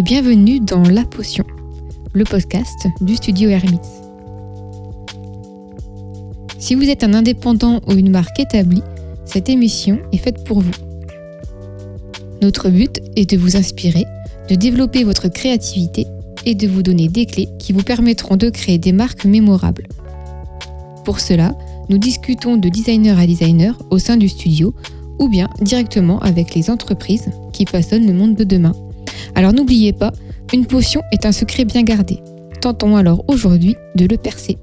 Et bienvenue dans La Potion, le podcast du studio Hermits. Si vous êtes un indépendant ou une marque établie, cette émission est faite pour vous. Notre but est de vous inspirer, de développer votre créativité et de vous donner des clés qui vous permettront de créer des marques mémorables. Pour cela, nous discutons de designer à designer au sein du studio ou bien directement avec les entreprises qui façonnent le monde de demain. Alors n'oubliez pas, une potion est un secret bien gardé. Tentons alors aujourd'hui de le percer.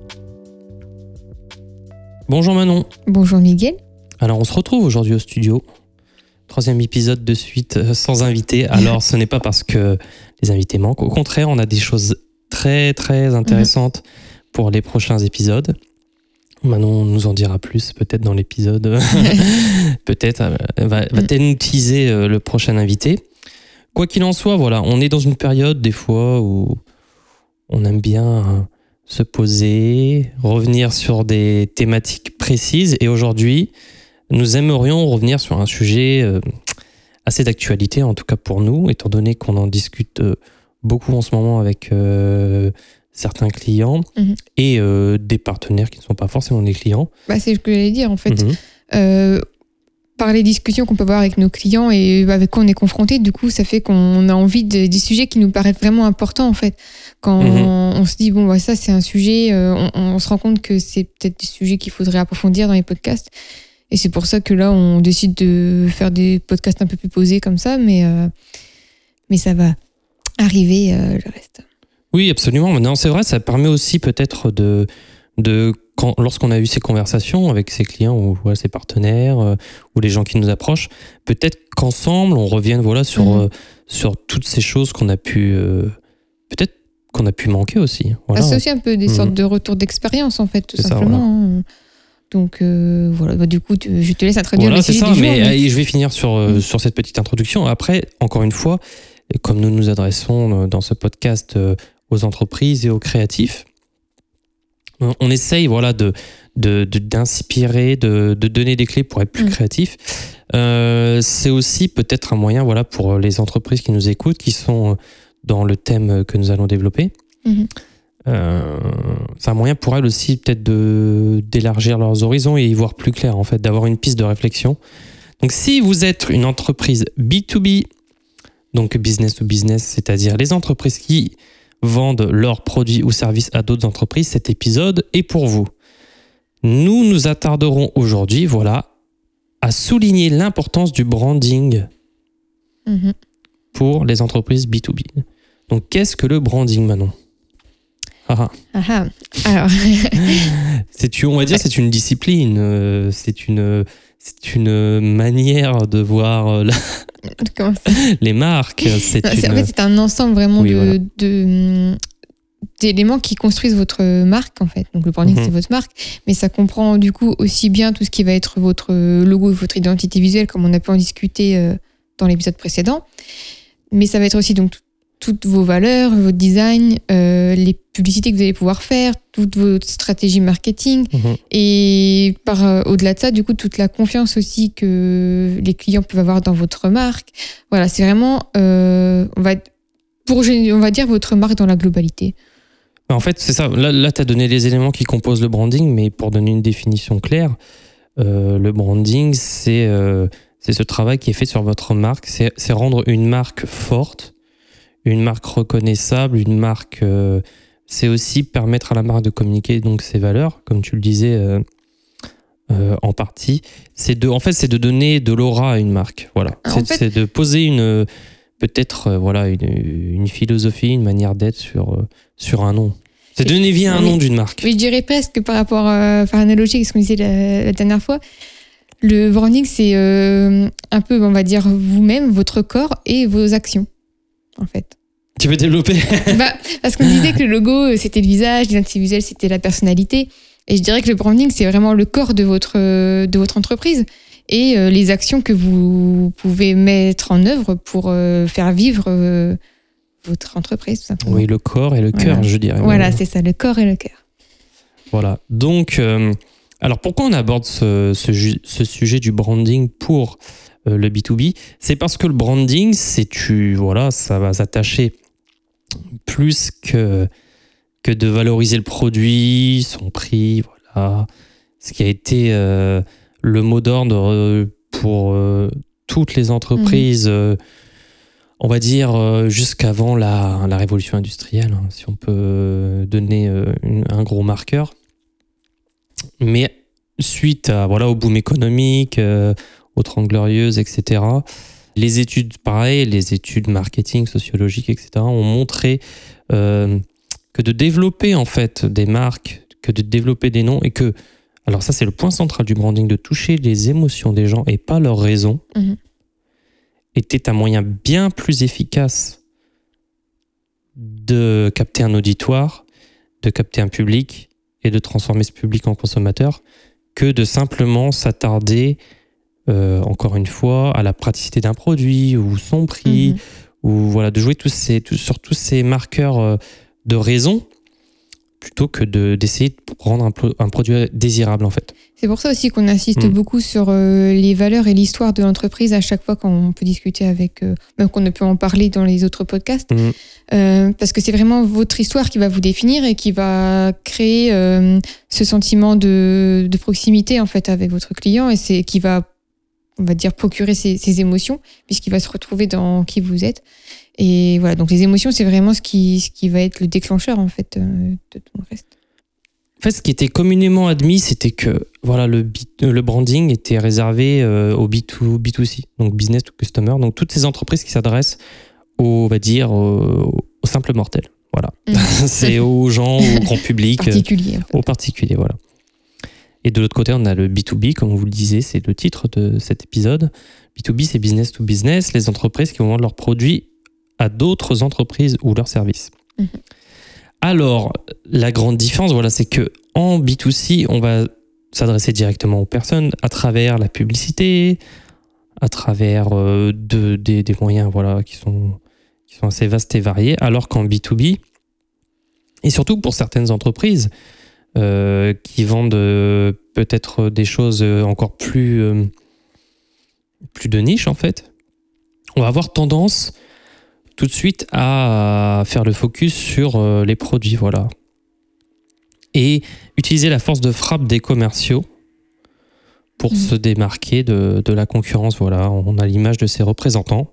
Bonjour Manon. Bonjour Miguel. Alors on se retrouve aujourd'hui au studio. Troisième épisode de suite euh, sans invité. Alors ce n'est pas parce que les invités manquent. Au contraire, on a des choses très très intéressantes pour les prochains épisodes. Manon nous en dira plus peut-être dans l'épisode. peut-être euh, va, va-t-elle nous teaser euh, le prochain invité. Quoi qu'il en soit, voilà, on est dans une période des fois où on aime bien euh, se poser, revenir sur des thématiques précises. Et aujourd'hui, nous aimerions revenir sur un sujet euh, assez d'actualité, en tout cas pour nous, étant donné qu'on en discute euh, beaucoup en ce moment avec euh, certains clients Mhm. et euh, des partenaires qui ne sont pas forcément des clients. Bah, c'est ce que j'allais dire en fait. Mhm. Euh, par les discussions qu'on peut avoir avec nos clients et avec quoi on est confronté, du coup, ça fait qu'on a envie de, des sujets qui nous paraissent vraiment importants en fait. Quand Mhm. on se dit bon, bah, ça c'est un sujet, euh, on, on se rend compte que c'est peut-être des sujets qu'il faudrait approfondir dans les podcasts. Et c'est pour ça que là, on décide de faire des podcasts un peu plus posés comme ça, mais euh, mais ça va arriver euh, le reste. Oui, absolument. Maintenant, c'est vrai, ça permet aussi peut-être de, de lorsqu'on a eu ces conversations avec ses clients ou voilà, ses partenaires euh, ou les gens qui nous approchent, peut-être qu'ensemble, on revienne voilà, sur, Mhm. euh, sur toutes ces choses qu'on a pu. euh, peut-être qu'on a pu manquer aussi. Ah, c'est aussi un peu des Mhm. sortes de retours d'expérience, en fait, tout ça, simplement. hein. Donc, voilà. Bah, du coup, tu- je te laisse introduire Voilà, le sujet ça, du jour. mais je vais finir sur, Mm. sur cette petite introduction. Après, encore une fois, comme nous nous adressons dans ce podcast aux entreprises et aux créatifs, on essaye voilà, de, d'inspirer, de, de donner des clés pour être plus Mm. créatif. Euh, c'est aussi peut-être un moyen voilà, pour les entreprises qui nous écoutent, qui sont dans le thème que nous allons développer. Mhm. Euh, c'est un moyen pour elles aussi peut-être de d'élargir leurs horizons et y voir plus clair en fait, d'avoir une piste de réflexion. Donc si vous êtes une entreprise B2B, donc business to business, c'est-à-dire les entreprises qui vendent leurs produits ou services à d'autres entreprises, cet épisode est pour vous. Nous nous attarderons aujourd'hui, voilà, à souligner l'importance du branding Mhm. pour les entreprises B2B. Donc qu'est-ce que le branding Manon? Ah ah. Ah, ah. Alors, C'est une- on va dire c'est une discipline, euh, c'est une c'est une manière de voir euh, la- les marques, c'est En fait, un ensemble vraiment Oui, de, voilà. de, d'éléments qui construisent votre marque, en fait. Donc, le branding, Mhm. c'est votre marque. Mais ça comprend, du coup, aussi bien tout ce qui va être votre logo et votre identité visuelle, comme on a pu en discuter euh, dans l'épisode précédent. Mais ça va être aussi donc tout- toutes vos valeurs, votre design, euh, les publicités que vous allez pouvoir faire, toute votre stratégie marketing, Mhm. et par euh, au-delà de ça, du coup, toute la confiance aussi que les clients peuvent avoir dans votre marque. Voilà, c'est vraiment, euh, on va pour on va dire votre marque dans la globalité. Bah, En fait, c'est ça. Là, là tu as donné les éléments qui composent le branding, mais pour donner une définition claire, le branding, c'est c'est ce travail qui est fait sur votre marque. C'est rendre une marque forte, une marque reconnaissable, une marque. euh, c'est aussi permettre à la marque de communiquer donc ses valeurs, comme tu le disais euh, euh, en partie. C'est de, en fait, c'est de donner de l'aura à une marque. Voilà. C'est fait- de poser une peut-être voilà une, une philosophie, une manière d'être sur sur un nom. C'est donner vie à un oui. nom d'une marque. Mais je dirais presque par rapport, par analogie avec ce qu'on disait la, la dernière fois, le branding, c'est un peu, on va dire, vous-même, votre corps et vos actions, en fait. Tu veux développer bah, parce qu'on disait que le logo, euh, c'était le visage, l'identité visuelle, c'était la personnalité. Et je dirais que le branding, c'est vraiment le corps de votre, euh, de votre entreprise et euh, les actions que vous pouvez mettre en œuvre pour faire vivre votre entreprise, tout simplement. Oui, le corps et le Voilà. cœur, je dirais. Voilà, c'est ça, le corps et le cœur. Voilà. Donc, euh, alors pourquoi on aborde ce, ce ju- ce sujet du branding pour euh, le B2B, c'est parce que le branding, c'est tu voilà, ça va s'attacher plus que que de valoriser le produit, son prix, voilà, ce qui a été euh, le mot d'ordre euh, pour euh, toutes les entreprises. euh, on va dire jusqu'avant la, la révolution industrielle, hein, si on peut donner une- un gros marqueur. Mais suite à, voilà, au boom économique, aux Trente Glorieuses, etc., les études, pareil, les études marketing, sociologiques, etc., ont montré euh, que de développer en fait des marques, que de développer des noms et que, alors ça c'est le point central du branding, de toucher les émotions des gens et pas leurs raisons, Mhm. était un moyen bien plus efficace de capter un auditoire, de capter un public et de transformer ce public en consommateur que de simplement s'attarder, euh, encore une fois, à la praticité d'un produit ou son prix, Mhm. ou voilà, de jouer tous ces, tous- sur tous ces marqueurs euh, de raison plutôt que de- d'essayer de rendre un, pro- un produit désirable en fait. C'est pour ça aussi qu'on insiste Mm. beaucoup sur euh, les valeurs et l'histoire de l'entreprise à chaque fois qu'on peut discuter avec, euh, même qu'on ne peut en parler dans les autres podcasts, Mm. Euh, parce que c'est vraiment votre histoire qui va vous définir et qui va créer ce sentiment de, de proximité en fait avec votre client et c'est qui va, on va dire, procurer ces émotions puisqu'il va se retrouver dans qui vous êtes. Et voilà, donc les émotions, c'est vraiment ce qui, ce qui va être le déclencheur en fait euh, de tout le reste. En fait, ce qui était communément admis, c'était que voilà, le, euh, le branding était réservé euh, au B2, B2C, donc business to customer, donc toutes ces entreprises qui s'adressent aux, on va dire, aux, aux simples mortels. Voilà. Mhm. C'est aux gens, au grand public, Particulier. en fait. aux particuliers, voilà. Et de l'autre côté, on a le B2B, comme vous le disiez, c'est le titre de cet épisode. B2B, c'est business to business, les entreprises qui vont vendre leurs produits à d'autres entreprises ou leurs services. Mhm. Alors, la grande différence, voilà, c'est que en B2C, on va s'adresser directement aux personnes à travers la publicité, à travers euh, de- des, des moyens voilà, qui, sont, qui sont assez vastes et variés, alors qu'en B2B, et surtout pour certaines entreprises euh, qui vendent euh, peut-être des choses euh, encore plus, euh, plus de niche en fait, on va avoir tendance tout de suite à faire le focus sur les produits, voilà. Et utiliser la force de frappe des commerciaux pour Mhm. se démarquer de, de la concurrence, voilà. On a l'image de ces représentants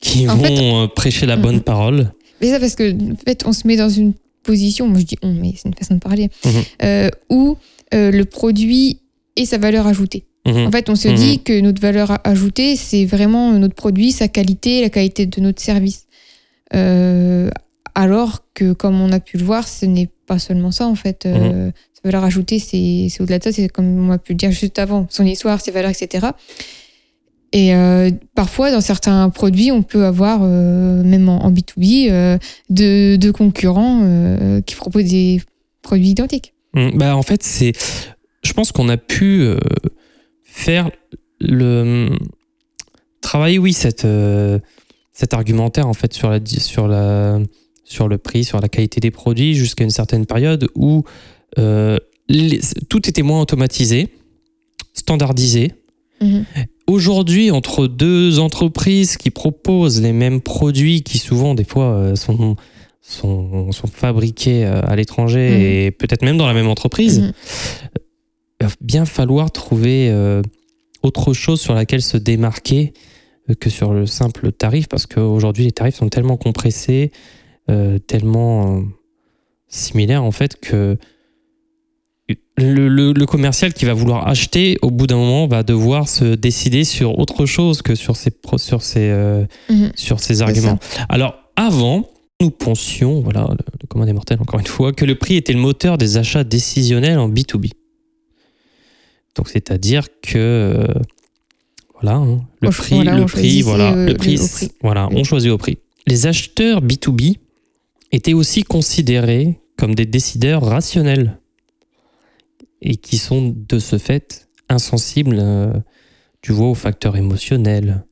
qui En vont fait- prêcher la bonne Mhm. parole. Mais ça parce que en fait, on se met dans une position, moi je dis on, mais c'est une façon de parler, Mhm. euh, où euh, le produit et sa valeur ajoutée. Mhm. En fait, on se Mhm. dit que notre valeur ajoutée, c'est vraiment notre produit, sa qualité, la qualité de notre service. Euh, alors que, comme on a pu le voir, ce n'est pas seulement ça en fait. Euh, Sa valeur ajoutée, c'est c'est au-delà de ça, c'est comme on a pu le dire juste avant, son histoire, ses valeurs, etc. Et euh, parfois, dans certains produits, on peut avoir, euh, même en, en B2B, euh, de, de concurrents qui proposent des produits identiques. Mm, Bah, en fait, c'est. Je pense qu'on a pu faire le. Travailler, oui, cette, cet argumentaire, en fait, sur, la, sur, la, sur le prix, sur la qualité des produits, jusqu'à une certaine période où les- tout était moins automatisé, standardisé. Mhm. Aujourd'hui, entre deux entreprises qui proposent les mêmes produits, qui souvent, des fois, euh, sont, sont, sont fabriqués euh, à l'étranger Mhm. et peut-être même dans la même entreprise, Mhm. il va bien falloir trouver euh, autre chose sur laquelle se démarquer euh, que sur le simple tarif, parce qu'aujourd'hui, les tarifs sont tellement compressés, euh, tellement euh, similaires, en fait, que le, le- le commercial qui va vouloir acheter, au bout d'un moment, va devoir se décider sur autre chose que sur ses, sur ses, euh, Mhm. sur arguments. Alors, avant, nous pensions, voilà, le, le commun des mortels, encore une fois, que le prix était le moteur des achats décisionnels en B2B. Donc, c'est-à-dire que, euh, voilà, hein, le prix, voilà, le prix, voilà, euh, le prix, prix. voilà, on choisit au prix. Les acheteurs B2B étaient aussi considérés comme des décideurs rationnels et qui sont de ce fait insensibles, euh, tu vois, aux facteurs émotionnels.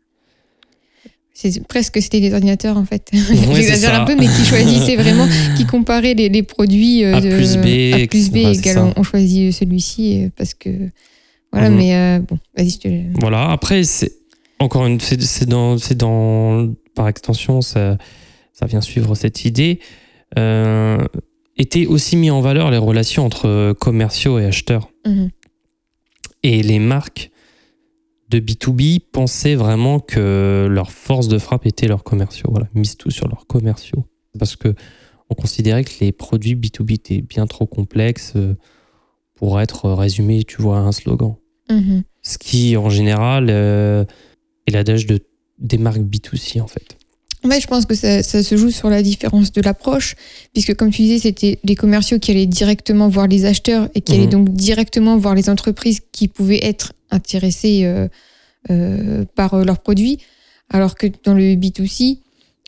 C'est presque c'était des ordinateurs en fait. c'est J'exagère un peu, mais qui choisissaient vraiment, qui comparaient les, les produits euh, A de- plus B, A plus B égale ça. on, on choisit celui-ci euh, parce que voilà. Mhm. Mais euh, bon, vas-y, je te. Voilà, après, c'est encore une, c'est c'est dans, c'est dans, par extension, ça, ça vient suivre cette idée. Euh, étaient aussi mis en valeur les relations entre commerciaux et acheteurs. Mhm. Et les marques de B2B pensaient vraiment que leur force de frappe était leurs commerciaux. Voilà, mise tout sur leurs commerciaux. Parce que on considérait que les produits B2B étaient bien trop complexes euh, pour être résumés, tu vois, à un slogan. Mhm. Ce qui, en général, euh, est l'adage de, des marques B2C, en fait. Ouais, je pense que ça, ça se joue sur la différence de l'approche, puisque comme tu disais, c'était les commerciaux qui allaient directement voir les acheteurs et qui Mhm. allaient donc directement voir les entreprises qui pouvaient être intéressées euh, euh, par euh, leurs produits, alors que dans le B2C,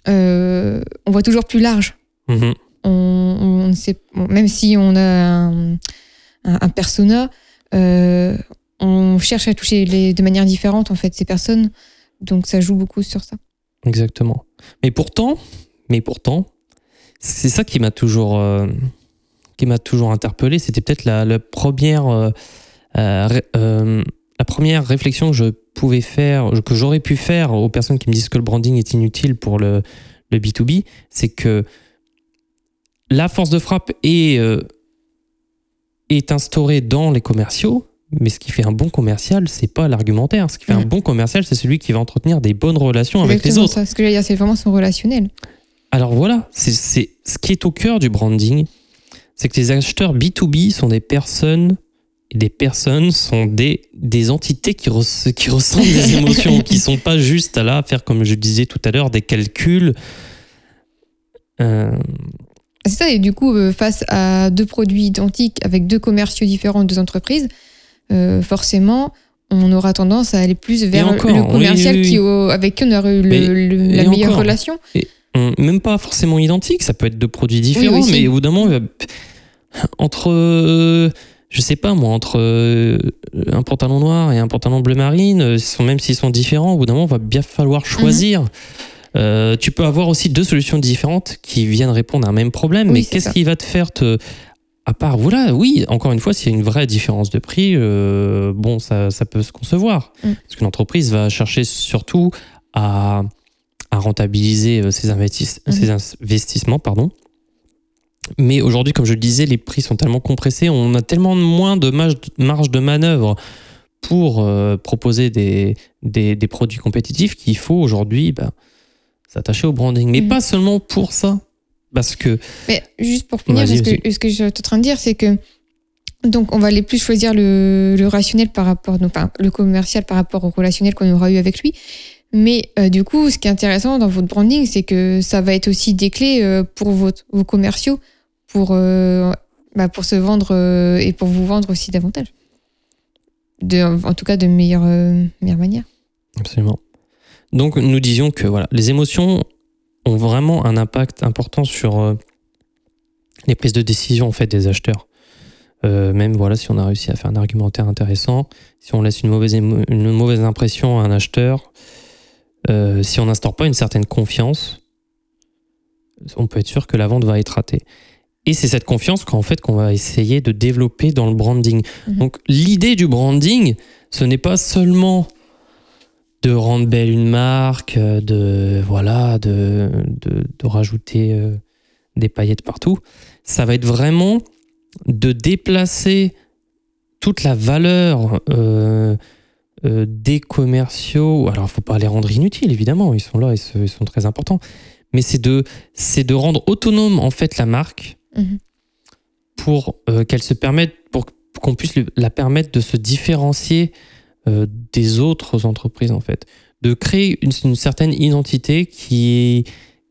euh, on voit toujours plus large. Mhm. On, on sait, même si on a un, un, un persona, on cherche à toucher les, de manière différente en fait ces personnes, donc ça joue beaucoup sur ça. Exactement. Mais pourtant, mais pourtant, c'est ça qui m'a toujours, euh, qui m'a toujours interpellé. C'était peut-être la, première, euh, euh, la première réflexion que je pouvais faire, que j'aurais pu faire aux personnes qui me disent que le branding est inutile pour le, le B2B, c'est que la force de frappe est, est instaurée dans les commerciaux. Mais ce qui fait un bon commercial, c'est pas l'argumentaire. Ce qui fait un bon commercial, c'est celui qui va entretenir des bonnes relations avec les autres. ça. Ce que j'allais dire, c'est vraiment son relationnel. Alors voilà, c'est ce qui est au cœur du branding, c'est que les acheteurs B2B sont des personnes, et des personnes sont des, des entités qui, res- qui ressentent des émotions, qui sont pas juste à là faire, comme je disais tout à l'heure, des calculs. Euh, C'est ça, et du coup, euh, face à deux produits identiques avec deux commerciaux différents, deux entreprises, euh, forcément, on aura tendance à aller plus vers encore, le commercial oui, oui. qui, au- avec qui on aurait eu le- le- la meilleure encore. relation. on- même pas forcément identiques, ça peut être deux produits différents, mais au bout d'un moment, entre, euh, je sais pas moi, entre euh, un pantalon noir et un pantalon bleu marine, sont, même s'ils sont différents, au bout d'un moment, il va bien falloir choisir. Euh, tu peux avoir aussi deux solutions différentes qui viennent répondre à un même problème, mais qu'est-ce qui va te faire te. À part, voilà, oui, encore une fois, s'il y a une vraie différence de prix, euh, bon, ça, ça peut se concevoir. Mm. Parce qu'une entreprise va chercher surtout à, à rentabiliser euh, ses, investis- Mhm. ses investissements. Pardon. Mais aujourd'hui, comme je le disais, les prix sont tellement compressés, on a tellement moins de marge, de manœuvre pour euh, proposer des, des, des produits compétitifs qu'il faut aujourd'hui bah, s'attacher au branding. Mais Mhm. pas seulement pour ça. Parce que Mais juste pour finir, ce que, ce que je suis en train de dire, c'est que donc on va aller plus choisir le, le rationnel par rapport, donc, enfin, le commercial par rapport au relationnel qu'on aura eu avec lui. Mais euh, du coup, ce qui est intéressant dans votre branding, c'est que ça va être aussi des clés euh, pour votre, vos commerciaux pour, euh, bah, pour se vendre et pour vous vendre aussi davantage. De, en tout cas, de meilleure, meilleure manière. Absolument. Donc nous disions que voilà, les émotions ont vraiment un impact important sur euh, les prises de décision en fait des acheteurs. Euh, même voilà, si on a réussi à faire un argumentaire intéressant, si on laisse une mauvaise, une mauvaise impression à un acheteur, euh, si on n'instaure pas une certaine confiance, on peut être sûr que la vente va être ratée. Et c'est cette confiance qu'en fait qu'on va essayer de développer dans le branding. Mhm. Donc l'idée du branding, ce n'est pas seulement de rendre belle une marque, euh, de voilà, de, de, de rajouter euh, des paillettes partout. Ça va être vraiment de déplacer toute la valeur euh, euh, des commerciaux. Alors, il faut pas les rendre inutiles, évidemment, ils sont là, ils, se- ils sont très importants. Mais c'est de, c'est de rendre autonome en fait la marque Mhm. pour qu'elle se permette, pour qu'on puisse la permettre de se différencier euh, des autres entreprises en fait, de créer une, une certaine identité qui,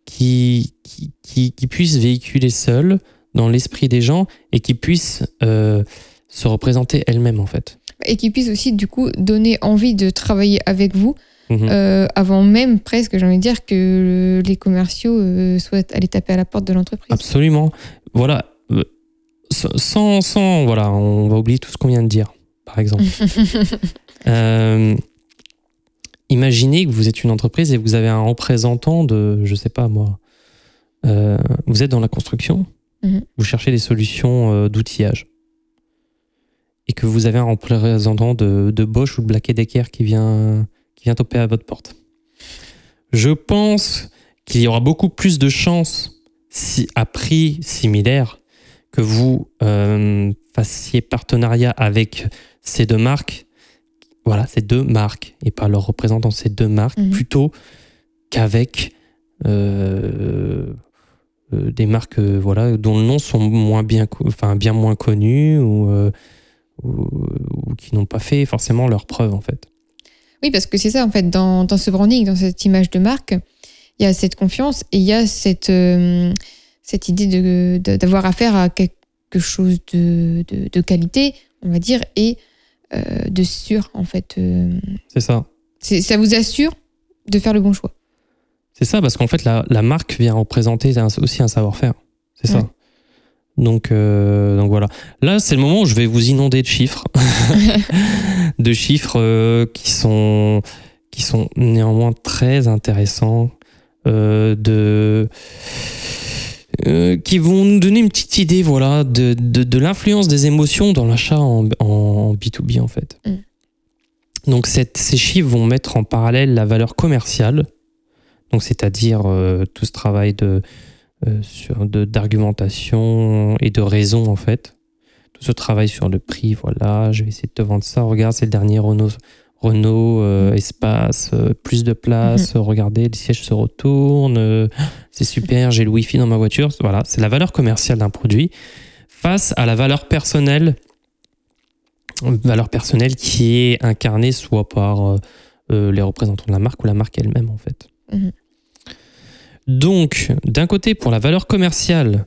qui, qui, qui, qui puisse véhiculer seule dans l'esprit des gens et qui puisse euh, se représenter elle-même en fait. Et qui puisse aussi, du coup, donner envie de travailler avec vous Mhm. euh, avant même presque, j'ai envie de dire, que le- les commerciaux euh, souhaitent aller taper à la porte de l'entreprise. Absolument. Voilà. Sans, sans, voilà, on va oublier tout ce qu'on vient de dire, par exemple. Euh, imaginez que vous êtes une entreprise et vous avez un représentant de, je sais pas moi, euh, vous êtes dans la construction, Mhm. vous cherchez des solutions euh, d'outillage et que vous avez un représentant de, de Bosch ou de Black Decker qui vient, qui vient toper à votre porte. Je pense qu'il y aura beaucoup plus de chances si, à prix similaire que vous euh, fassiez partenariat avec ces deux marques, voilà, ces deux marques, et pas leurs représentants, ces deux marques, Mhm. plutôt qu'avec euh, euh, des marques euh, voilà, dont le nom sont moins bien, enfin, bien moins connus ou, ou, ou qui n'ont pas fait forcément leurs preuves en fait. Oui, parce que c'est ça, en fait, dans, dans ce branding, dans cette image de marque, il y a cette confiance et il y a cette, cette idée de- de- d'avoir affaire à quelque chose de, de, de qualité, on va dire, et de sûr, en fait. euh, C'est ça. ça vous assure de faire le bon choix. C'est ça, parce qu'en fait, la, la marque vient représenter un- aussi un savoir-faire. C'est Ouais. ça. Donc, euh, donc voilà. Là, c'est le moment où je vais vous inonder de chiffres. de chiffres euh, qui, sont, qui sont néanmoins très intéressants. euh, de, euh, qui vont nous donner une petite idée voilà, de, de, de l'influence des émotions dans l'achat en, en B2B, en fait. Mm. Donc, cette- ces chiffres vont mettre en parallèle la valeur commerciale donc c'est-à-dire euh, tout ce travail de euh, sur de d'argumentation et de raison en fait. Tout ce travail sur le prix, voilà, je vais essayer de te vendre ça. Regarde, c'est le dernier Renault Renault euh, espace, plus de place, regardez, les sièges se retournent, c'est super, j'ai le Wi-Fi dans ma voiture. Voilà, c'est la valeur commerciale d'un produit face à la valeur personnelle valeur personnelle qui est incarnée soit par euh, euh, les représentants de la marque ou la marque elle-même en fait. Mhm. Donc, d'un côté, pour la valeur commerciale,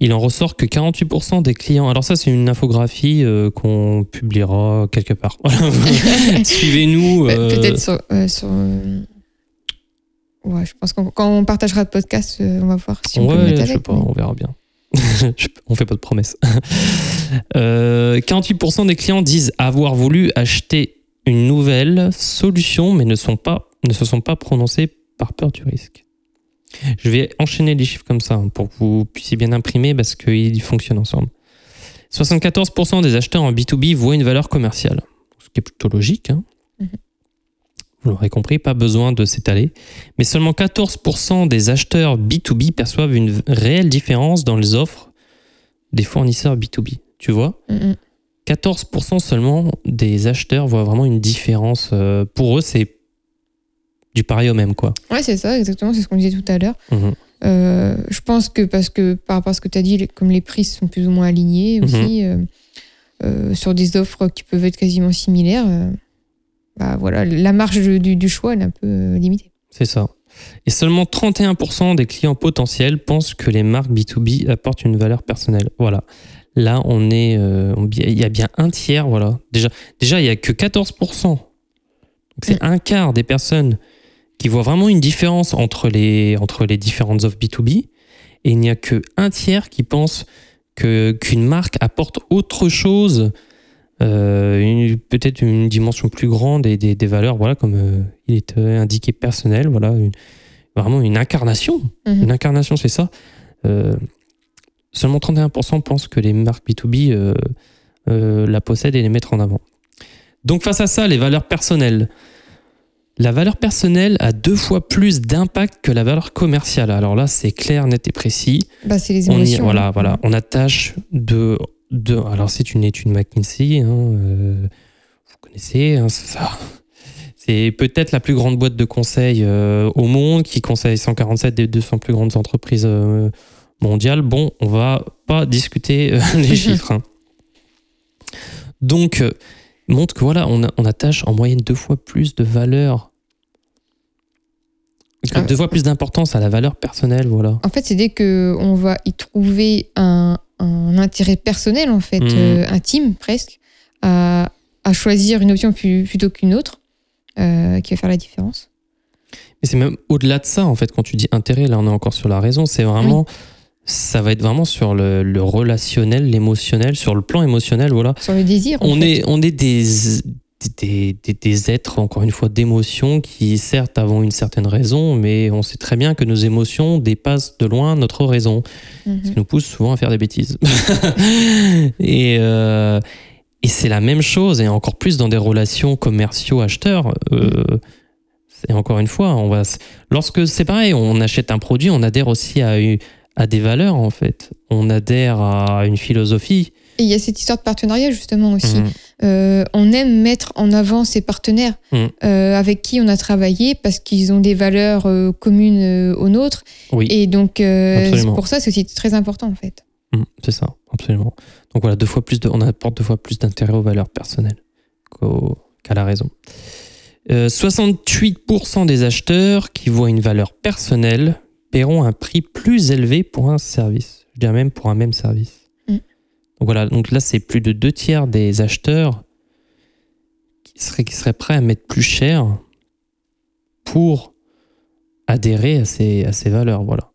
il en ressort que 48% des clients. Alors, ça, c'est une infographie euh, qu'on publiera quelque part. Suivez-nous. Euh, Peut-être sur. euh, sur, Ouais, je pense que quand on partagera le podcast, on va voir si on peut le mettre je sais avec. pas, mais- on verra bien. On fait pas de promesses. Euh, 48% des clients disent avoir voulu acheter une nouvelle solution, mais ne, sont pas, ne se sont pas prononcés par peur du risque. Je vais enchaîner les chiffres comme ça hein, pour que vous puissiez bien imprimer parce qu'ils fonctionnent ensemble. 74% des acheteurs en B2B voient une valeur commerciale, ce qui est plutôt logique. hein. Mhm. Vous l'aurez compris, pas besoin de s'étaler. Mais seulement 14% des acheteurs B2B perçoivent une réelle différence dans les offres des fournisseurs B2B. Tu vois Mm, mm. 14% seulement des acheteurs voient vraiment une différence. Euh, Pour eux, c'est du pareil au même, quoi. Ouais, c'est ça, exactement, c'est ce qu'on disait tout à l'heure. Mhm. Euh, je pense que parce que par rapport à ce que tu as dit, comme les prix sont plus ou moins alignés Mhm. aussi, euh, euh, sur des offres qui peuvent être quasiment similaires, bah voilà, la marge du, du choix elle est un peu euh, limitée. C'est ça. Et seulement 31% des clients potentiels pensent que les marques B2B apportent une valeur personnelle. Voilà. Là, on est, euh, on- il y a bien un tiers, voilà. Déjà, déjà il y a que 14%. Donc c'est un quart des personnes qui voient vraiment une différence entre les, entre les différentes offres B2B. Et il n'y a que un tiers qui pense que qu'une marque apporte autre chose, euh, peut-être une dimension plus grande et des, des valeurs, voilà, comme euh, il est euh, indiqué personnel, voilà, une- vraiment une incarnation. Mhm. Une incarnation, c'est ça. Euh, seulement 31% pensent que les marques B2B euh, euh, la possèdent et les mettent en avant. Donc face à ça, les valeurs personnelles. La valeur personnelle a deux fois plus d'impact que la valeur commerciale. Alors là, c'est clair, net et précis. Bah, c'est les On y- voilà, hein. voilà. On attache de, de. Alors, c'est une étude McKinsey. hein, euh, vous connaissez hein, c'est ça. C'est peut-être la plus grande boîte de conseil euh, au monde qui conseille 147 des 200 plus grandes entreprises euh, mondiales. Bon, on va pas discuter les chiffres. hein. Donc, montre que voilà, on, a- on attache en moyenne deux fois plus de valeur, Ah, deux fois plus d'importance à la valeur personnelle, voilà. En fait, c'est dès qu'on va y trouver un, un intérêt personnel, en fait, Mhm. euh, intime presque, à, à choisir une option plus- plutôt qu'une autre, euh, qui va faire la différence. Mais c'est même au-delà de ça, en fait, quand tu dis intérêt, là on est encore sur la raison, c'est vraiment, ça va être vraiment sur le, le relationnel, l'émotionnel, sur le plan émotionnel, voilà. Sur le désir, en On fait. est, on est des, des, des, des êtres, encore une fois, d'émotions qui, certes, avons une certaine raison, mais on sait très bien que nos émotions dépassent de loin notre raison, Mhm. ce qui nous pousse souvent à faire des bêtises. et euh, et c'est la même chose, et encore plus dans des relations commerciaux acheteurs. euh, Et encore une fois, on va, lorsque c'est pareil, on achète un produit, on adhère aussi à, à des valeurs en fait. On adhère à une philosophie. Et il y a cette histoire de partenariat justement aussi. Mhm. Euh, on aime mettre en avant ses partenaires mhm. euh, avec qui on a travaillé parce qu'ils ont des valeurs euh, communes aux nôtres. Oui. Et donc pour ça, c'est aussi très important en fait. Mhm, c'est ça, absolument. Donc voilà, deux fois plus de, on apporte deux fois plus d'intérêt aux valeurs personnelles qu'à la raison. 68% des acheteurs qui voient une valeur personnelle paieront un prix plus élevé pour un service. Je dirais même pour un même service. Donc voilà, donc là c'est plus de deux tiers des acheteurs qui seraient, qui seraient prêts à mettre plus cher pour adhérer à ces, à ces valeurs. Voilà.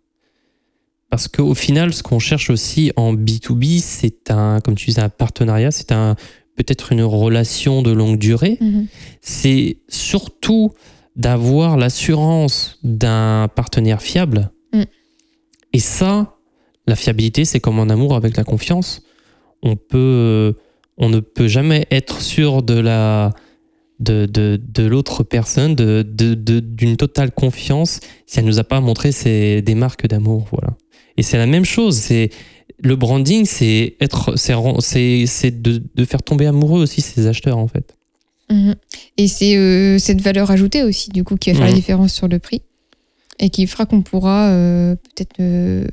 Parce qu'au final, ce qu'on cherche aussi en B2B, c'est un, comme tu disais, un partenariat, c'est un peut-être une relation de longue durée. Mm-hmm. C'est surtout d'avoir l'assurance d'un partenaire fiable. Mm. Et ça, la fiabilité, c'est comme en amour avec la confiance. On, peut, on ne peut jamais être sûr de la de, de, de l'autre personne, d'une de, d'une totale confiance, si elle nous a pas montré ses, des marques d'amour. Voilà. Et c'est la même chose. C'est le branding, c'est être, c'est de, de faire tomber amoureux aussi ses acheteurs en fait. Mhm. Et c'est euh, cette valeur ajoutée aussi, du coup, qui va faire la mhm. différence sur le prix et qui fera qu'on pourra euh, peut-être euh,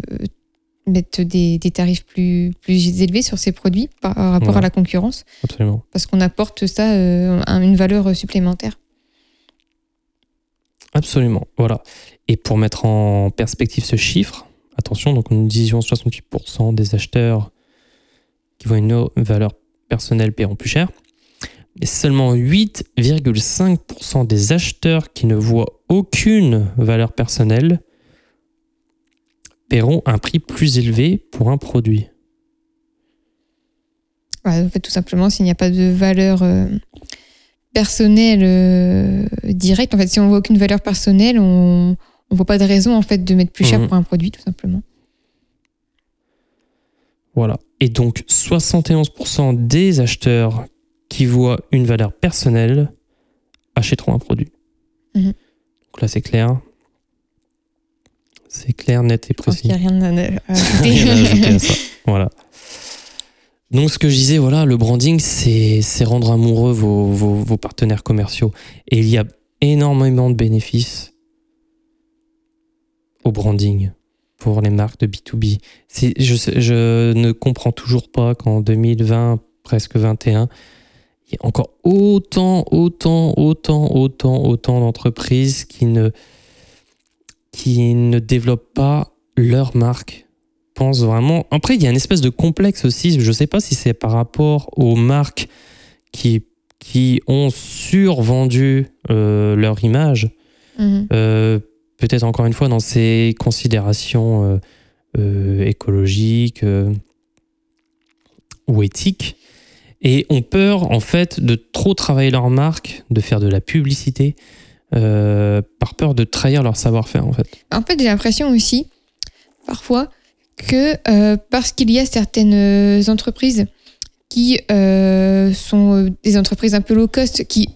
mettre des, tarifs plus, plus élevés sur ces produits par rapport à la concurrence. Absolument. Parce qu'on apporte ça une valeur supplémentaire. Absolument, voilà. Et pour mettre en perspective ce chiffre, attention, donc nous disions 68% des acheteurs qui voient une valeur personnelle paieront plus cher et seulement 8,5% des acheteurs qui ne voient aucune valeur personnelle paieront un prix plus élevé pour un produit. en fait, tout simplement, s'il n'y a pas de valeur euh, personnelle euh, directe, en fait, si on ne voit aucune valeur personnelle, on ne voit pas de raison en fait de mettre plus cher mhm. pour un produit, tout simplement. Voilà. Et donc, 71% des acheteurs qui voient une valeur personnelle achèteront un produit. Mhm. Donc là, c'est clair. C'est clair, net et précis. Il n'y a rien à, ajouter. à ça. Voilà. Donc, ce que je disais, voilà, le branding, c'est rendre amoureux vos, vos, partenaires commerciaux. Et il y a énormément de bénéfices au branding pour les marques de B2B. Je, je ne comprends toujours pas qu'en 2020, presque 21, il y a encore autant, autant, autant, autant, autant d'entreprises qui ne, qui ne développent pas leur marque. Pense vraiment. Après, il y a une espèce de complexe aussi. Je ne sais pas si c'est par rapport aux marques qui, qui ont survendu euh, leur image. Mhm. Euh, peut-être encore une fois dans ces considérations euh, écologiques ou éthiques et ont peur en fait de trop travailler leur marque, de faire de la publicité, euh, par peur de trahir leur savoir-faire en fait. En fait, j'ai l'impression aussi, parfois, que euh, parce qu'il y a certaines entreprises qui euh, sont des entreprises un peu low cost, qui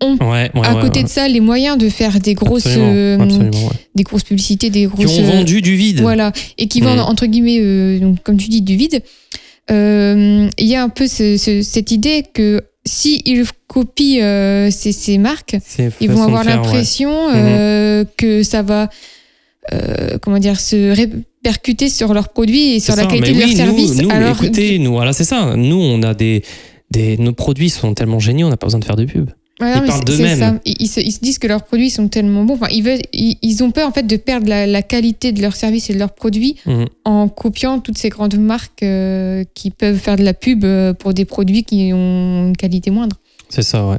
ont à côté de ça les moyens de faire des grosses des grosses publicités des grosses qui ont vendu du vide voilà et qui vendent mm. entre guillemets donc comme tu dis du vide euh, il y a un peu cette idée que si ils copient euh, ces, marques, ils vont avoir l'impression euh, mhm. que ça va, comment dire, se répercuter sur leurs produits et sur la qualité de leurs services. Nous, Alors, écoutez, nous, voilà, c'est ça. Nous, on a des, des, nos produits sont tellement géniaux, on n'a pas besoin de faire de pub ils parlent d'eux-mêmes. Ils, se, disent que leurs produits sont tellement bons. Enfin, ils, veulent, ils, ont peur en fait de perdre la, qualité de leurs services et de leurs produits mhm. en copiant toutes ces grandes marques euh, qui peuvent faire de la pub euh, pour des produits qui ont une qualité moindre. C'est ça, ouais.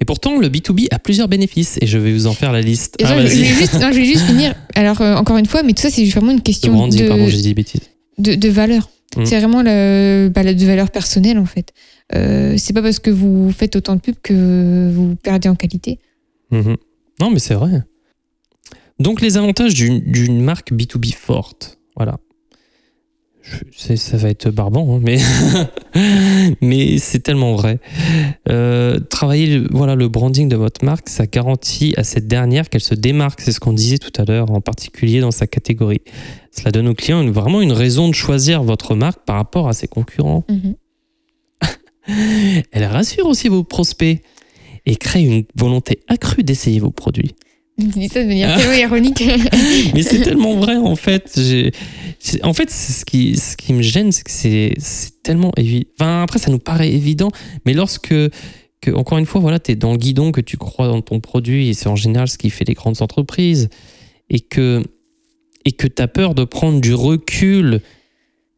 Et pourtant, le B2B a plusieurs bénéfices et je vais vous en faire la liste. Ah, je, vais juste, je, vais juste, finir. Alors, euh, encore une fois, mais tout ça, c'est vraiment une question de, de, valeur. Mhm. C'est vraiment bah, de valeur personnelle, en fait. Euh, c'est pas parce que vous faites autant de pubs que vous perdez en qualité. Mhm. Non, mais c'est vrai. Donc, les avantages d'une marque B2B forte. Voilà. Je- ça va être barbant, hein, mais, mais c'est tellement vrai. Euh, travailler le- voilà, le branding de votre marque, ça garantit à cette dernière qu'elle se démarque. C'est ce qu'on disait tout à l'heure, en particulier dans sa catégorie. Cela donne aux clients une- vraiment une raison de choisir votre marque par rapport à ses concurrents. Mhm. Elle rassure aussi vos prospects et crée une volonté accrue d'essayer vos produits. Tu dis ça de manière tellement ironique. Mais c'est tellement vrai en fait. J'ai- En fait, ce qui, ce qui me gêne, c'est que c'est tellement évident. Enfin, après, ça nous paraît évident, mais lorsque, que, encore une fois, voilà, tu es dans le guidon, que tu crois dans ton produit, et c'est en général ce qui fait les grandes entreprises, et que et que tu as peur de prendre du recul.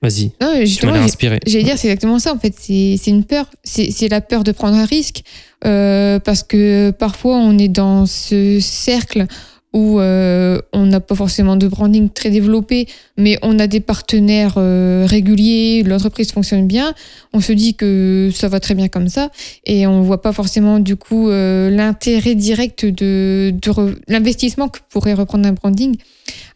Vas-y, non, mais tu m'as justement, inspiré. J'allais dire, c'est exactement ça, en fait. C'est une peur. C'est la peur de prendre un risque. Euh, parce que parfois, on est dans ce cercle où euh, on n'a pas forcément de branding très développé, mais on a des partenaires euh, réguliers, l'entreprise fonctionne bien. On se dit que ça va très bien comme ça. Et on voit pas forcément, du coup, euh, l'intérêt direct de, de l'investissement que pourrait reprendre un branding.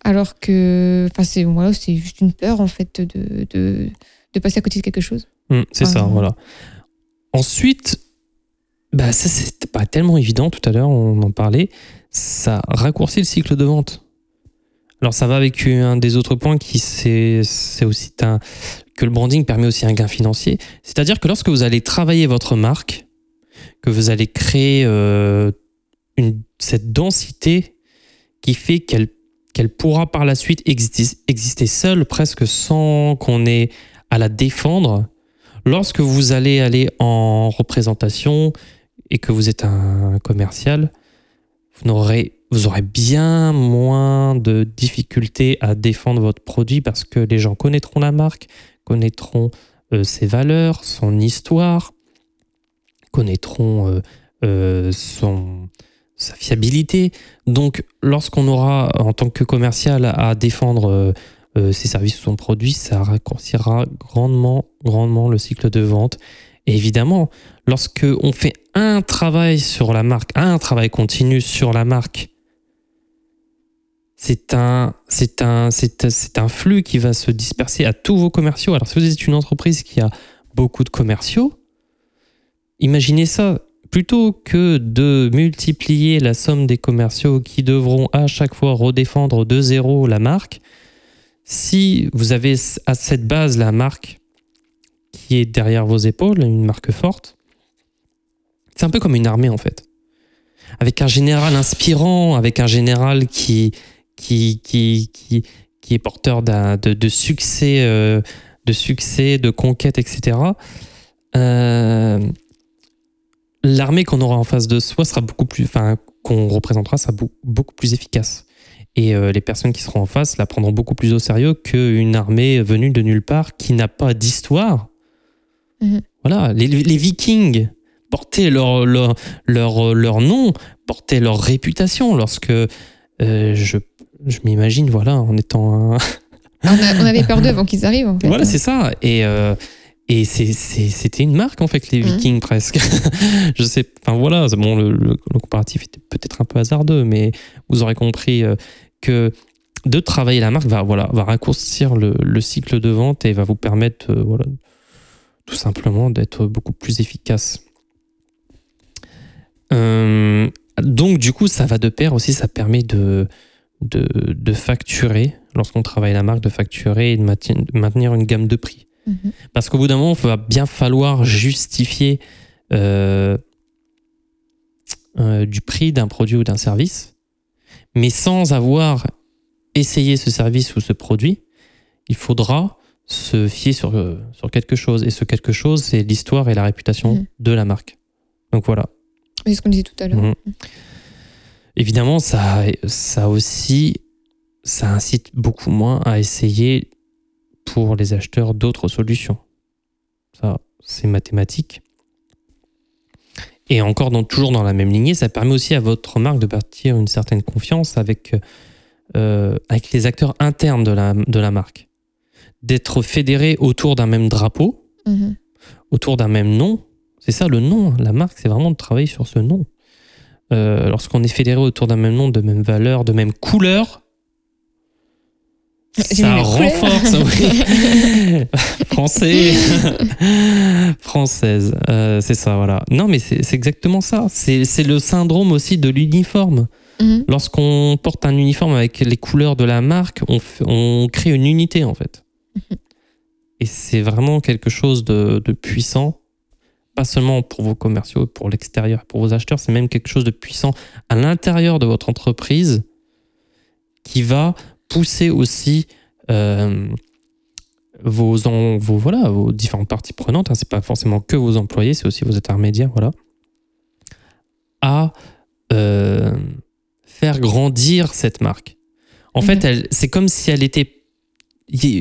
Alors que, c'est voilà, c'est juste une peur, en fait, de, de, de passer à côté de quelque chose. Mm, c'est ça, voilà. Ensuite, bah ça c'est pas tellement évident. Tout à l'heure, on en parlait. Ça raccourcit le cycle de vente. Alors ça va avec un des autres points qui c'est aussi un, que le branding permet aussi un gain financier. C'est-à-dire que lorsque vous allez travailler votre marque, que vous allez créer euh, cette densité qui fait qu'elle pourra par la suite exister seule presque sans qu'on ait à la défendre. Lorsque vous allez aller en représentation et que vous êtes un commercial, vous aurez, bien moins de difficultés à défendre votre produit parce que les gens connaîtront la marque, connaîtront euh, ses valeurs, son histoire, connaîtront euh, euh, sa fiabilité. Donc, lorsqu'on aura, en tant que commercial, à défendre ses services ou son produit, ça raccourcira grandement, grandement le cycle de vente. Et évidemment, lorsque on fait un travail sur la marque, un travail continu sur la marque, c'est un, c'est un, c'est, c'est un flux qui va se disperser à tous vos commerciaux. Alors, si vous êtes une entreprise qui a beaucoup de commerciaux, imaginez ça. Plutôt que de multiplier la somme des commerciaux qui devront à chaque fois redéfendre de zéro la marque, si vous avez à cette base la marque qui est derrière vos épaules, une marque forte, c'est un peu comme une armée en fait. Avec un général inspirant, avec un général qui, qui, qui, qui, qui est porteur de, de succès, euh, de succès, de conquête, etc. Euh, L'armée qu'on aura en face de soi sera beaucoup plus, enfin, qu'on représentera sera beau- beaucoup plus efficace. Et euh, les personnes qui seront en face la prendront beaucoup plus au sérieux qu'une armée venue de nulle part qui n'a pas d'histoire. Mhm. Voilà, les, les Vikings portaient leur, leur, leur, leur nom, portaient leur réputation lorsque euh, je, je m'imagine, voilà, en étant un, On, a- on avait peur d'eux avant qu'ils arrivent, en fait. voilà, c'est ça. Et, euh, et c'était une marque, en fait, les Mhm. Vikings, presque. je sais, enfin voilà, bon, le, le- le comparatif était peut-être un peu hasardeux, mais vous aurez compris euh, que de travailler la marque va, voilà, va raccourcir le, le cycle de vente et va vous permettre, euh, voilà, tout simplement, d'être beaucoup plus efficace. Euh, donc, du coup, ça va de pair aussi, ça permet de, de, de facturer, lorsqu'on travaille la marque, de facturer et de maintenir, une gamme de prix. Mhm. Parce qu'au bout d'un moment, il va bien falloir justifier euh, euh, du prix d'un produit ou d'un service, mais sans avoir essayé ce service ou ce produit, il faudra se fier sur, sur quelque chose. Et ce quelque chose, c'est l'histoire et la réputation Mhm. de la marque. Donc voilà. C'est ce qu'on disait tout à l'heure. Mhm. Évidemment, ça, ça aussi, ça incite beaucoup moins à essayer pour les acheteurs d'autres solutions. Ça, c'est mathématique. Et encore dans, toujours dans la même lignée, ça permet aussi à votre marque de bâtir une certaine confiance avec, euh, avec les acteurs internes de la, de la marque. D'être fédérés autour d'un même drapeau, Mhm. autour d'un même nom. C'est ça le nom, la marque, c'est vraiment de travailler sur ce nom. Euh, Lorsqu'on est fédéré autour d'un même nom, de même valeur, de même couleur, ça renforce, oui. Français, française, euh, c'est ça, voilà. Non, mais c'est exactement ça. C'est le syndrome aussi de l'uniforme. Mhm. Lorsqu'on porte un uniforme avec les couleurs de la marque, on, on crée une unité en fait. Mhm. Et c'est vraiment quelque chose de, de, puissant, pas seulement pour vos commerciaux, pour l'extérieur, pour vos acheteurs, c'est même quelque chose de puissant à l'intérieur de votre entreprise qui va pousser aussi euh, vos, vos, voilà, vos différentes parties prenantes, hein, c'est pas forcément que vos employés, c'est aussi vos intermédiaires, voilà, à euh, faire grandir cette marque. En fait, mhm. c'est comme si elle était.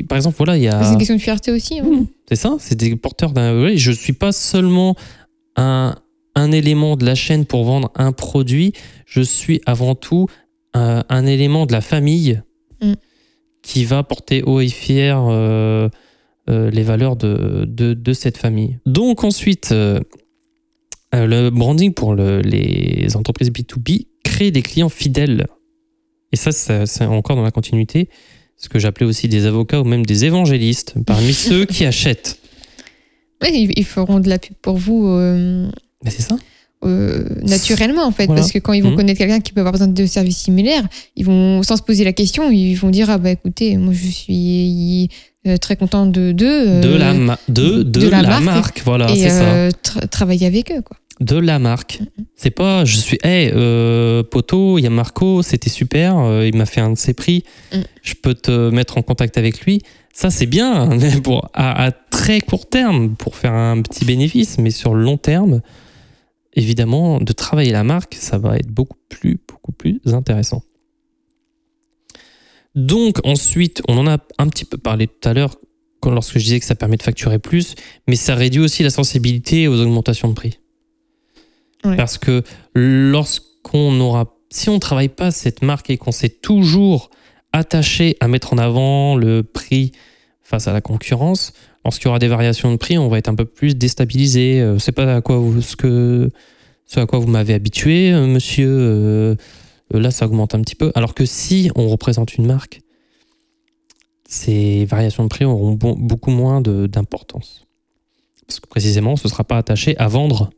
Par exemple, voilà, il y a. C'est une question de fierté aussi. Hein. C'est ça, c'est des porteurs d'un. Je suis pas seulement un, un élément de la chaîne pour vendre un produit, je suis avant tout un, élément de la famille mm. qui va porter haut et fier euh, euh, les valeurs de, de, cette famille. Donc ensuite, euh, le branding pour les entreprises B2B crée des clients fidèles. Et ça, c'est encore dans la continuité, ce que j'appelais aussi des avocats ou même des évangélistes, parmi ceux qui achètent. Oui, ils feront de la pub pour vous. Mais c'est ça. Euh, naturellement en fait parce que quand ils vont mmh. connaître quelqu'un qui peut avoir besoin de services similaires ils vont sans se poser la question ils vont dire ah bah écoutez moi je suis euh, très content de de, euh, de la de, de, la, marque, voilà c'est ça travailler avec eux quoi de la marque c'est pas je suis hey poto il y a Marco c'était super il m'a fait un de ses prix je peux te mettre en contact avec lui ça c'est bien mais pour à, à, très court terme pour faire un petit bénéfice mais sur le long terme évidemment, de travailler la marque, ça va être beaucoup plus, beaucoup plus intéressant. Donc ensuite, on en a un petit peu parlé tout à l'heure lorsque je disais que ça permet de facturer plus, mais ça réduit aussi la sensibilité aux augmentations de prix. Parce que lorsqu'on aura, si on ne travaille pas cette marque et qu'on s'est toujours attaché à mettre en avant le prix face à la concurrence, lorsqu'il y aura des variations de prix, on va être un peu plus déstabilisé. Euh, c'est pas à quoi ce à quoi vous m'avez habitué, euh, monsieur. Euh, là, ça augmente un petit peu. Alors que si on représente une marque, ces variations de prix auront beaucoup moins d'importance. Parce que précisément, ce ne sera pas attaché à vendre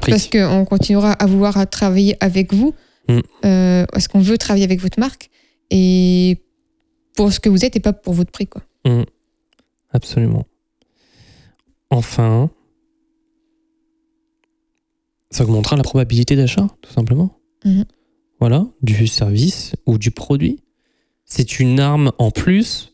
Parce qu'on continuera à vouloir travailler avec vous. Mm. parce qu'on veut travailler avec votre marque. Et pour ce que vous êtes et pas pour votre prix. Quoi. Mm. Absolument. Enfin, ça augmentera la probabilité d'achat, tout simplement. Mhm. Voilà, du service ou du produit. C'est une arme en plus.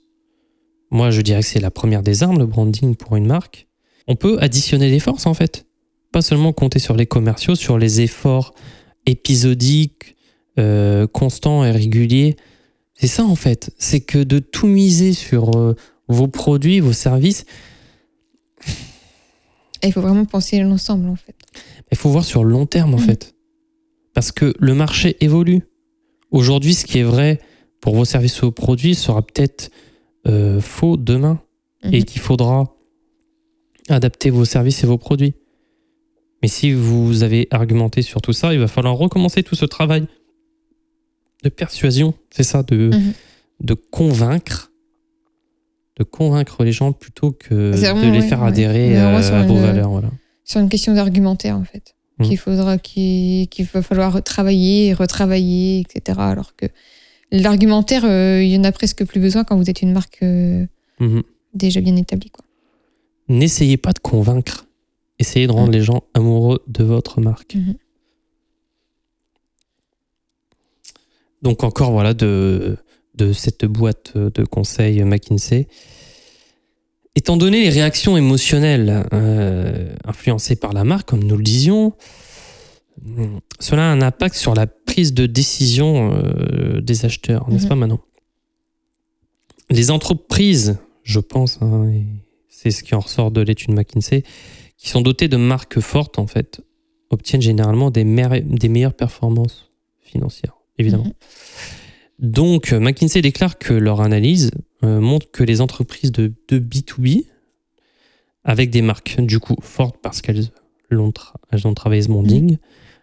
Moi, je dirais que c'est la première des armes, le branding pour une marque. On peut additionner les forces, en fait. Pas seulement compter sur les commerciaux, sur les efforts épisodiques, euh, constants et réguliers. C'est ça, en fait. C'est que de tout miser sur euh, vos produits, vos services, il faut vraiment penser à l'ensemble, en fait. Il faut voir sur le long terme, en mm. fait. Parce que le marché évolue. Aujourd'hui, ce qui est vrai pour vos services ou produits sera peut-être euh, faux demain. Mm-hmm. Et qu'il faudra adapter vos services et vos produits. Mais si vous avez argumenté sur tout ça, il va falloir recommencer tout ce travail de persuasion, c'est ça, de, mm-hmm. de convaincre de convaincre les gens plutôt que de les faire adhérer à, vos valeurs. Voilà. C'est une question d'argumentaire, en fait. Mmh. Qu'il faudra, qu'il va falloir travailler, retravailler, etc. Alors que l'argumentaire, euh, il y en a presque plus besoin quand vous êtes une marque euh, mmh. déjà bien établie. N'essayez pas de convaincre. Essayez de rendre mmh. les gens amoureux de votre marque. Donc encore, voilà, de, de cette boîte de conseils McKinsey. Étant donné les réactions émotionnelles euh, influencées par la marque, comme nous le disions, cela a un impact sur la prise de décision euh, des acheteurs, n'est-ce mhm. pas Manon? Les entreprises, je pense, hein, c'est ce qui en ressort de l'étude McKinsey, qui sont dotées de marques fortes, en fait, obtiennent généralement des, des meilleures performances financières, évidemment. Mhm. Donc, McKinsey déclare que leur analyse euh, montre que les entreprises de, B2B, avec des marques du coup fortes parce qu'elles ont, ont travaillé ce branding, mmh.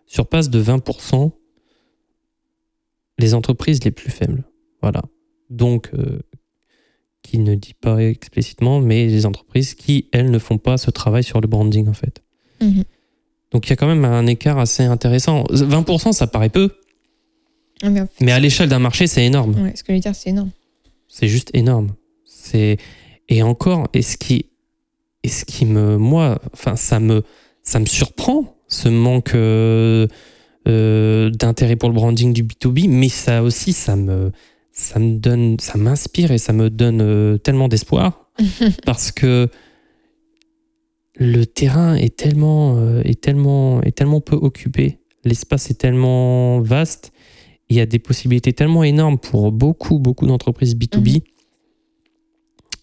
surpassent de 20% les entreprises les plus faibles. Voilà. Donc, euh, qui ne dit pas explicitement, mais des entreprises qui, elles, ne font pas ce travail sur le branding, en fait. Mhm. Donc il y a quand même un écart assez intéressant. 20%, ça paraît peu, Ah, mais en fait, mais à l'échelle d'un marché, c'est énorme. ouais, ce que je veux dire, c'est énorme. C'est juste énorme. C'est et encore et ce qui et ce qui me moi enfin ça me ça me surprend ce manque euh, euh, d'intérêt pour le branding du B2B mais ça aussi ça me ça me donne ça m'inspire et ça me donne euh, tellement d'espoir parce que le terrain est tellement euh, est tellement est tellement peu occupé l'espace est tellement vaste il y a des possibilités tellement énormes pour beaucoup, beaucoup d'entreprises B2B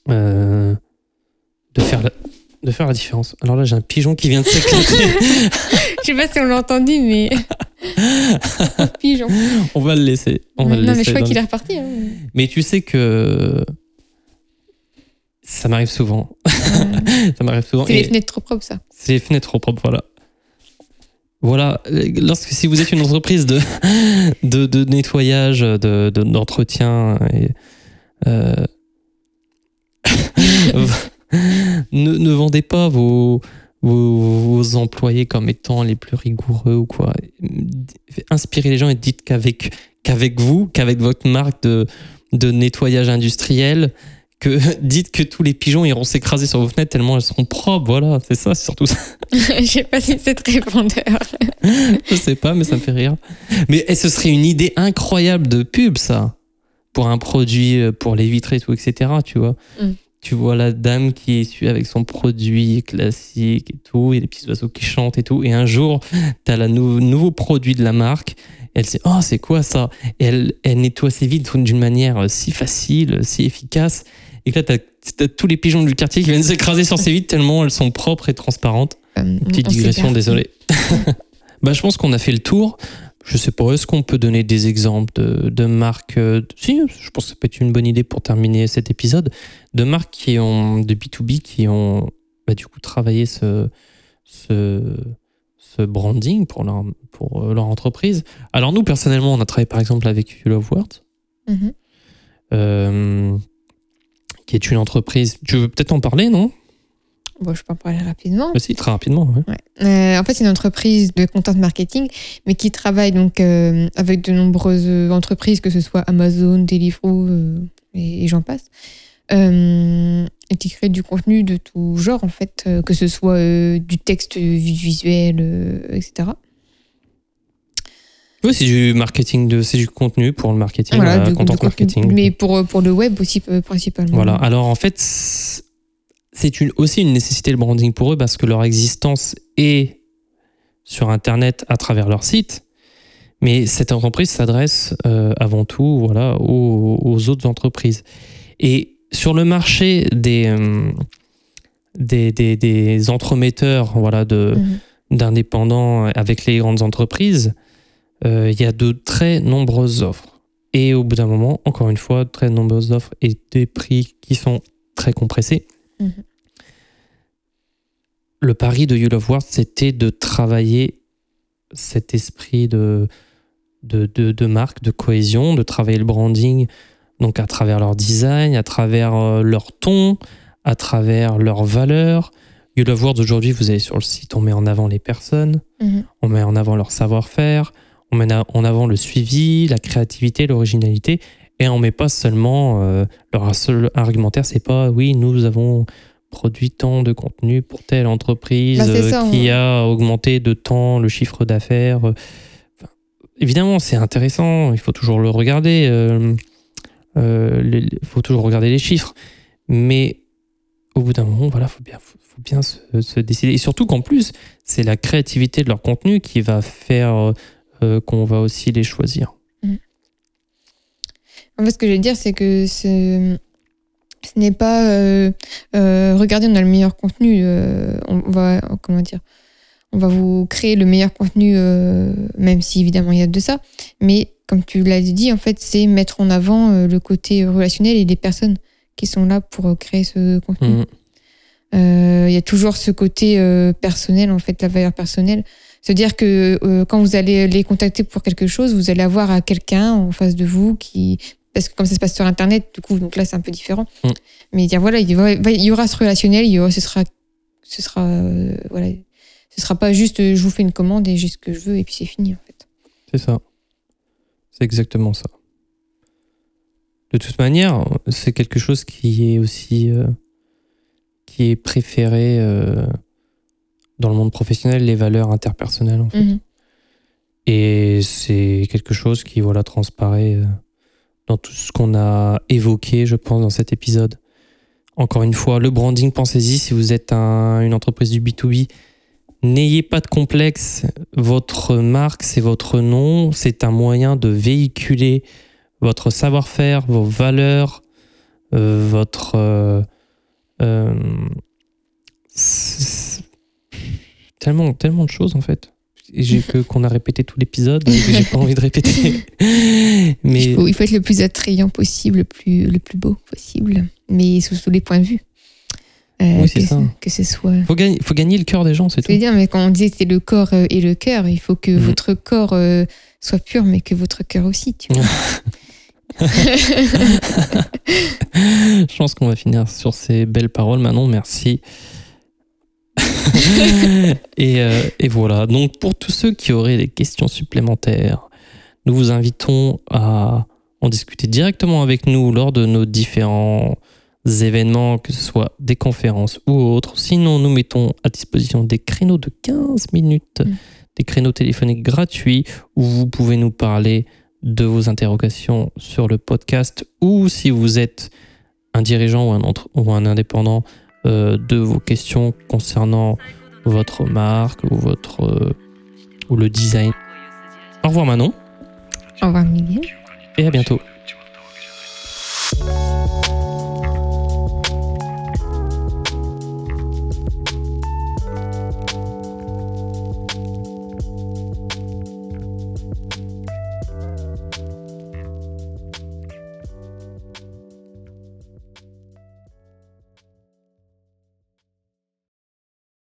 euh, de, faire la, de faire la différence. Alors là, j'ai un pigeon qui vient de s'éclater. Je sais pas si on l'a entendu, mais. Pigeon. On va le laisser. On va le non, mais je crois qu'il est reparti. hein. Mais tu sais que ça m'arrive souvent. ça m'arrive souvent. C'est les fenêtres trop propres, ça. c'est les fenêtres trop propres, voilà. Voilà, lorsque si vous êtes une entreprise de, de, de nettoyage, de, de- d'entretien, et, euh, ne, ne vendez pas vos, vos, vos employés comme étant les plus rigoureux ou quoi. Inspirez les gens et dites qu'avec, qu'avec vous, qu'avec votre marque de, de nettoyage industriel, que dites que tous les pigeons iront s'écraser sur vos fenêtres tellement elles seront propres. Voilà, c'est ça, c'est surtout ça. Je sais pas si c'est très répondeur. Je sais pas, mais ça me fait rire. Mais ce serait une idée incroyable de pub, ça. Pour un produit, euh, pour les vitres et tout, etc. Tu vois. Mm. Tu vois la dame qui essuie avec son produit classique et tout, et les petits oiseaux qui chantent et tout. Et un jour, tu as le nouveau produit de la marque. Elle sait, oh, c'est quoi ça? Et elle, elle nettoie ses vitres d'une manière euh, si facile, si efficace. Et que là, tu as, tous les pigeons du quartier qui viennent s'écraser sur ces vitres tellement elles sont propres et transparentes. Euh, Petite on digression, désolé. bah, je pense qu'on a fait le tour. Je sais pas, est-ce qu'on peut donner des exemples de, de marques euh, de- Si, je pense que ça peut être une bonne idée pour terminer cet épisode. De marques qui ont, de B2B qui ont bah, du coup travaillé ce, ce, ce branding pour leur, pour euh, leur entreprise. Alors, nous, personnellement, on a travaillé par exemple avec You Love Words, Mhm. euh, qui est une entreprise. Tu veux peut-être en parler, non? Bon, je peux en parler rapidement. Bah, Si, très rapidement. ouais. Ouais. Euh, en fait, c'est une entreprise de content marketing, mais qui travaille donc euh, avec de nombreuses euh, entreprises, que ce soit Amazon, Deliveroo euh, et, et j'en passe, et qui crée du contenu de tout genre, en fait, que ce soit du texte vi- visuel, etc. Oui, c'est du marketing, de, c'est du contenu pour le marketing, Voilà, du- content du contenu, marketing. mais pour, pour le web aussi, principalement. Voilà. Alors en fait, c'est une, aussi une nécessité le branding pour eux parce que leur existence est sur Internet à travers leur site. Mais cette entreprise s'adresse euh, avant tout voilà, aux, aux autres entreprises. Et sur le marché des, euh, des, des, des entremetteurs voilà, de, Mhm. d'indépendants avec les grandes entreprises, euh, il y a de très nombreuses offres. Et au bout d'un moment, encore une fois, très nombreuses offres et des prix qui sont très compressés. Mhm. Le pari de You Love Words, c'était de travailler cet esprit de, de, de, de marque, de cohésion, de travailler le branding donc à travers leur design, à travers euh, leur ton, à travers leurs valeurs. You Love Words, aujourd'hui, vous allez sur le site, on met en avant les personnes, Mhm. on met en avant leur savoir-faire, on met en avant le suivi, la créativité, l'originalité, et on met pas seulement euh, leur seul argumentaire, c'est pas oui, nous avons produit tant de contenu pour telle entreprise Bah, euh, ça, qui on- a augmenté de tant le chiffre d'affaires. euh. Enfin, évidemment, c'est intéressant, il faut toujours le regarder, il faut toujours regarder les chiffres, mais au bout d'un moment, voilà, faut bien, faut, faut bien se, se décider. Et surtout qu'en plus, c'est la créativité de leur contenu qui va faire euh, qu'on va aussi les choisir. En fait, ce que je veux dire, c'est que ce, ce n'est pas euh, euh, regardez, on a le meilleur contenu. euh, on va comment dire On va vous créer le meilleur contenu, euh, même si évidemment il y a de ça. Mais comme tu l'as dit, en fait, c'est mettre en avant euh, le côté relationnel et les personnes qui sont là pour créer ce contenu. Euh, Il y a toujours ce côté personnel, en fait, la valeur personnelle. C'est-à-dire que euh, quand vous allez les contacter pour quelque chose, vous allez avoir à quelqu'un en face de vous qui parce que comme ça se passe sur Internet, du coup, donc là, c'est un peu différent. Mm. Mais dire, voilà, il y, aura, il y aura ce relationnel, il y aura, ce sera, ce sera, euh, voilà, ce sera pas juste, euh, je vous fais une commande et j'ai ce que je veux et puis c'est fini, en fait. C'est ça. C'est exactement ça. De toute manière, c'est quelque chose qui est aussi euh, qui est préféré euh, dans le monde professionnel, les valeurs interpersonnelles. En fait. Mhm. Et c'est quelque chose qui voilà transparaît dans tout ce qu'on a évoqué, je pense, dans cet épisode. Encore une fois, le branding, pensez-y, si vous êtes un- une entreprise du B2B, n'ayez pas de complexe. Votre marque, c'est votre nom, c'est un moyen de véhiculer votre savoir-faire, vos valeurs, euh, votre... euh, euh, tellement, tellement de choses en fait. J'ai que qu'on a répété tout l'épisode, j'ai pas envie de répéter. Mais Il, faut, il faut être le plus attrayant possible, le plus, le plus beau possible, mais sous tous les points de vue. Euh, Oui, c'est que, ça. que ce soit. faut gagner, faut gagner le cœur des gens, c'est Je veux tout. dire, mais quand on disait c'est le corps euh, et le cœur, il faut que Mhm. votre corps euh, soit pur, mais que votre cœur aussi. Tu vois. Je pense qu'on va finir sur ces belles paroles. Manon, merci. et, euh, et voilà. Donc, pour tous ceux qui auraient des questions supplémentaires, nous vous invitons à en discuter directement avec nous lors de nos différents événements, que ce soit des conférences ou autres. Sinon, nous mettons à disposition des créneaux de 15 minutes, Mm. des créneaux téléphoniques gratuits où vous pouvez nous parler de vos interrogations sur le podcast ou si vous êtes un dirigeant ou un, entre- ou un indépendant euh, de vos questions concernant votre marque ou, votre, euh, ou le design. Au revoir Manon. Au revoir Miguel. Et à bientôt.